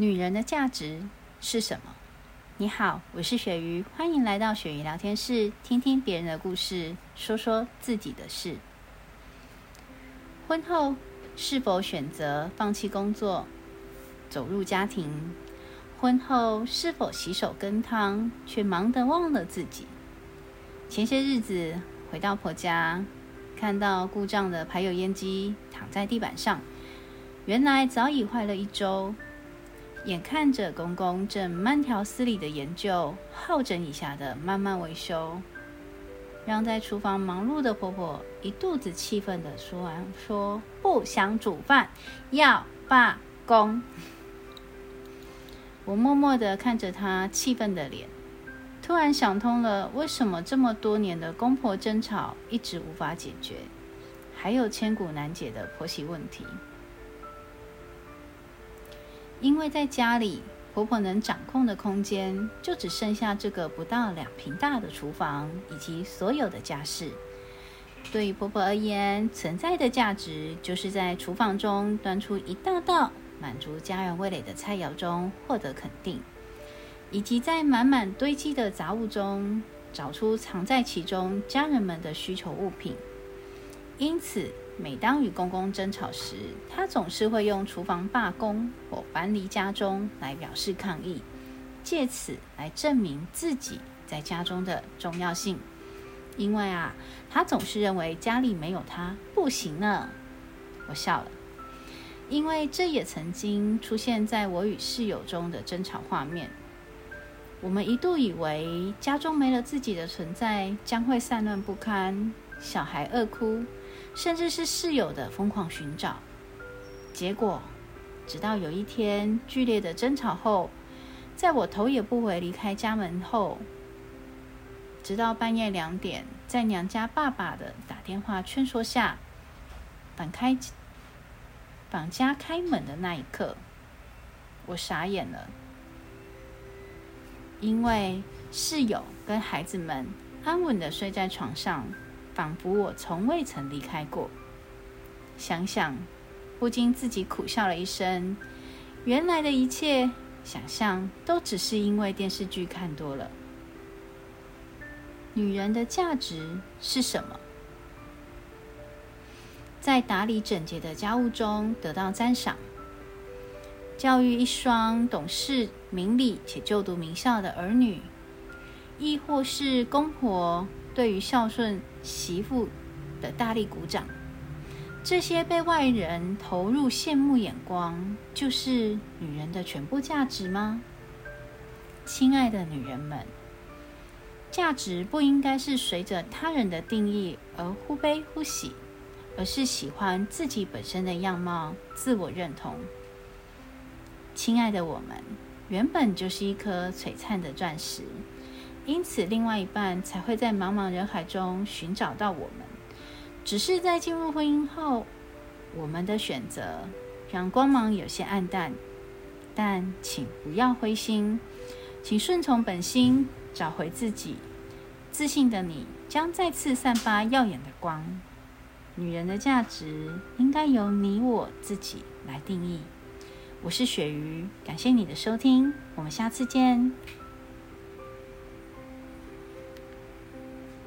女人的价值是什么？你好，我是鳕鱼，欢迎来到鳕鱼聊天室，听听别人的故事，说说自己的事。婚后是否选择放弃工作，走入家庭？婚后是否洗手羹汤，却忙得忘了自己？前些日子回到婆家，看到故障的排油烟机躺在地板上，原来早已坏了一周。眼看着公公正慢条斯理的研究，好整以暇的慢慢维修，让在厨房忙碌的婆婆一肚子气愤的说完：“说不想煮饭，要罢工。”我默默的看着她气愤的脸，突然想通了，为什么这么多年的公婆争吵一直无法解决，还有千古难解的婆媳问题。因为在家里，婆婆能掌控的空间就只剩下这个不到两平大的厨房以及所有的家事。对于婆婆而言，存在的价值就是在厨房中端出一道道满足家人味蕾的菜肴中获得肯定，以及在满满堆积的杂物中找出藏在其中家人们的需求物品。因此。每当与公公争吵时，他总是会用厨房罢工或搬离家中来表示抗议，借此来证明自己在家中的重要性。因为啊，他总是认为家里没有他不行呢。我笑了，因为这也曾经出现在我与室友中的争吵画面。我们一度以为家中没了自己的存在，将会散乱不堪，小孩饿哭。甚至是室友的疯狂寻找，结果，直到有一天剧烈的争吵后，在我头也不回离开家门后，直到半夜两点，在娘家爸爸的打电话劝说下，反开绑家开门的那一刻，我傻眼了，因为室友跟孩子们安稳的睡在床上。仿佛我从未曾离开过。想想，不禁自己苦笑了一声。原来的一切想象，都只是因为电视剧看多了。女人的价值是什么？在打理整洁的家务中得到赞赏，教育一双懂事、明理且就读名校的儿女，亦或是公婆？对于孝顺媳妇的大力鼓掌，这些被外人投入羡慕眼光，就是女人的全部价值吗？亲爱的女人们，价值不应该是随着他人的定义而忽悲忽喜，而是喜欢自己本身的样貌，自我认同。亲爱的我们，原本就是一颗璀璨的钻石。因此，另外一半才会在茫茫人海中寻找到我们。只是在进入婚姻后，我们的选择让光芒有些暗淡。但请不要灰心，请顺从本心，找回自己。自信的你将再次散发耀眼的光。女人的价值应该由你我自己来定义。我是鳕鱼，感谢你的收听，我们下次见。